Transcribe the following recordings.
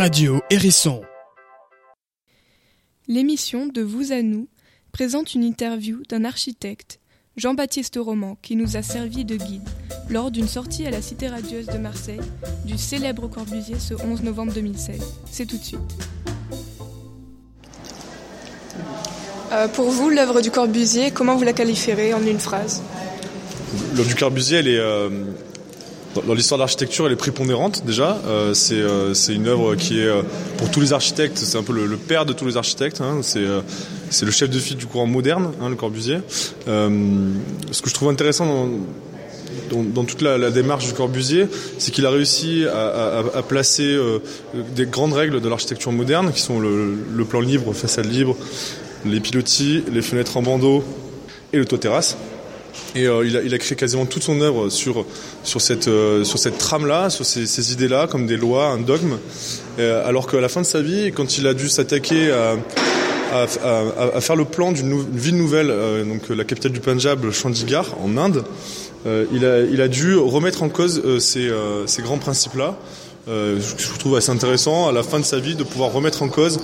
Radio Hérisson. L'émission De vous à nous présente une interview d'un architecte, Jean-Baptiste Roman, qui nous a servi de guide lors d'une sortie à la Cité radieuse de Marseille du célèbre Corbusier ce 11 novembre 2016. C'est tout de suite. Euh, pour vous, l'œuvre du Corbusier, comment vous la qualifierez en une phrase? L'œuvre du Corbusier, elle est, euh, dans, l'histoire de l'architecture, elle est prépondérante déjà. Euh, c'est, euh, c'est une œuvre qui est, euh, pour tous les architectes, c'est un peu le, père de tous les architectes. hein. C'est, le chef de file du courant moderne, hein, le Corbusier. Ce que je trouve intéressant dans, toute la, démarche du Corbusier, c'est qu'il a réussi à, placer des grandes règles de l'architecture moderne, qui sont le, le plan libre, façade libre, les pilotis, les fenêtres en bandeau et le toit terrasse. Et euh, il, a, il a créé quasiment toute son œuvre sur, sur cette, euh, sur cette trame-là, sur ces, ces idées-là, comme des lois, un dogme. Euh, alors qu'à la fin de sa vie, quand il a dû s'attaquer à, à, à- à faire le plan d'une ville nouvelle, euh, donc euh, la capitale du Punjab, Chandigarh, en Inde, euh, il, a, il a dû remettre en cause ces, ces grands principes-là. Je je trouve assez intéressant, à la fin de sa vie, de pouvoir remettre en cause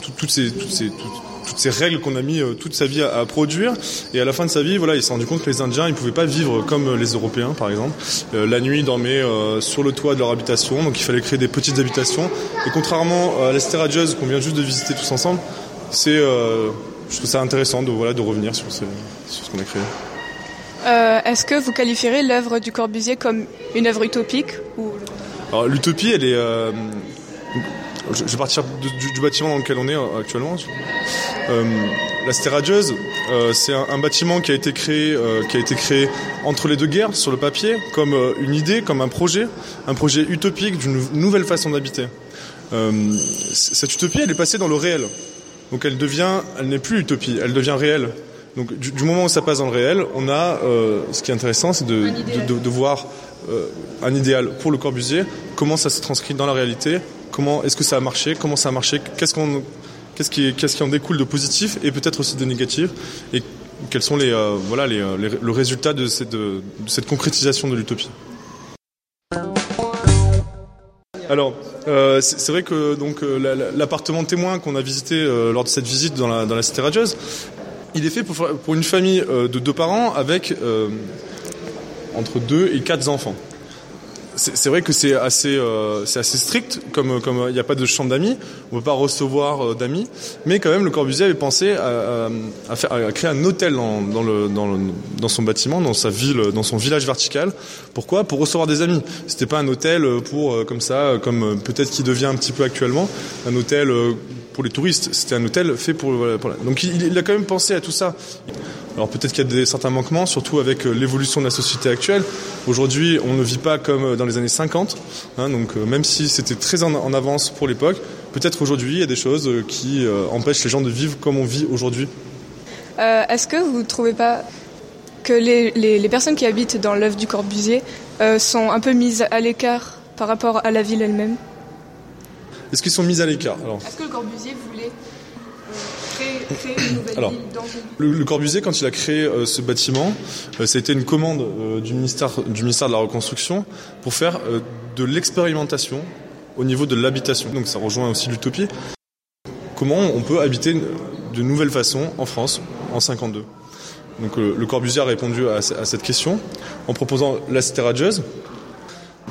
tout- toutes ces, toutes ces, toutes- toutes ces règles qu'on a mis euh, toute sa vie à, à produire. Et à la fin de sa vie, voilà, il s'est rendu compte que les Indiens, ils pouvaient pas vivre comme euh, les Européens, par exemple. Euh, la nuit, ils dormaient sur le toit de leur habitation, donc il fallait créer des petites habitations. Et contrairement à l'Esther radieuse qu'on vient juste de visiter tous ensemble, c'est, euh, je trouve ça intéressant de voilà de revenir sur, ce, sur ce qu'on a créé. Euh, Est-ce que vous qualifierez l'œuvre du Corbusier comme une œuvre utopique ou... L'utopie, elle est. euh, je vais partir du, du bâtiment dans lequel on est euh, actuellement. Euh, la Cité radieuse, euh, c'est un, un bâtiment qui a été créé, euh, qui a été créé entre les deux guerres sur le papier, comme euh, une idée, comme un projet, un projet utopique d'une nouvelle façon d'habiter. Euh, cette utopie, elle est passée dans le réel. Donc elle devient, elle n'est plus utopie, elle devient réelle. Donc du, du moment où ça passe dans le réel, on a, euh, ce qui est intéressant, c'est de, de, de- de voir euh, un idéal pour le Corbusier, comment ça se transcrit dans la réalité, comment est-ce que ça a marché, comment ça a marché, qu'est-ce qu'on, qu'est-ce qui, qu'est-ce qui en découle de positif et peut-être aussi de négatif, et quels sont les, euh, voilà, les, euh, les- le résultat de cette, cette concrétisation de l'utopie? Alors, euh, c'est vrai que donc euh, la- la- l'appartement témoin qu'on a visité lors de cette visite dans la, dans la cité radieuse, il est fait pour, pour une famille de deux parents avec entre deux et quatre enfants. C'est vrai que c'est assez, euh, assez strict, comme euh, il n'y a pas de chambre d'amis, on ne peut pas recevoir euh, d'amis, mais quand même le Corbusier avait pensé à, à- faire, à créer un hôtel dans, dans, le, dans, le- dans son bâtiment, dans sa ville, dans son village vertical. Pourquoi? Pour recevoir des amis. C'était pas un hôtel pour euh, comme ça, euh, comme euh, peut-être qui devient un petit peu actuellement, un hôtel euh, pour les touristes. C'était un hôtel fait pour, voilà, pour la- donc il, il a quand même pensé à tout ça. Alors peut-être qu'il y a des, certains manquements, surtout avec euh, l'évolution de la société actuelle. Aujourd'hui, on ne vit pas comme euh, dans les années 50, hein, donc euh, même si c'était très en, en avance pour l'époque, peut-être aujourd'hui il y a des choses euh, qui euh, empêchent les gens de vivre comme on vit aujourd'hui. Est-ce que vous ne trouvez pas que les, les- les personnes qui habitent dans l'œuvre du Corbusier sont un peu mises à l'écart par rapport à la ville elle-même? Est-ce qu'ils sont mis à l'écart? Est-ce que le Corbusier voulait créer, une nouvelle Alors, le, le Corbusier, quand il a créé euh, ce bâtiment, euh, ça a été une commande euh, du, ministère, du ministère de la Reconstruction pour faire euh, de l'expérimentation au niveau de l'habitation. Donc ça rejoint aussi l'utopie. Comment on peut habiter de nouvelles façons en France en 52 Donc euh, le Corbusier a répondu à, à cette question en proposant la cité radieuse.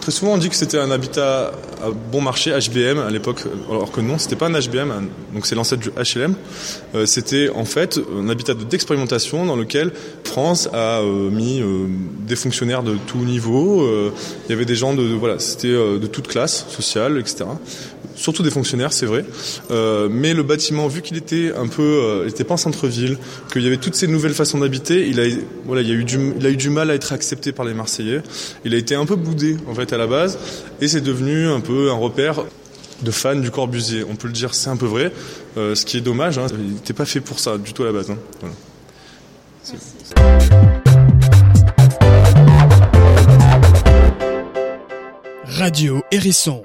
Très souvent, on dit que c'était un habitat à bon marché, HBM à l'époque, alors que non, c'était pas un HBM, donc c'est l'ancêtre du HLM. Euh, c'était en fait un habitat de- d'expérimentation dans lequel France a euh, mis euh, des fonctionnaires de tout niveau. euh, il y avait des gens de, de- voilà, c'était euh, de toute classe sociale, etc. Surtout des fonctionnaires, c'est vrai. Euh, mais le bâtiment, vu qu'il était un peu, euh, il était pas en centre-ville, qu'il y avait toutes ces nouvelles façons d'habiter, il a, voilà, il y a eu du, il a eu du mal à être accepté par les Marseillais. Il a été un peu boudé en fait à la base, et c'est devenu un peu un repère de fans du Corbusier. On peut le dire, c'est un peu vrai. Euh, ce qui est dommage, hein, il n'était pas fait pour ça du tout à la base. hein. Voilà. Radio Hérisson.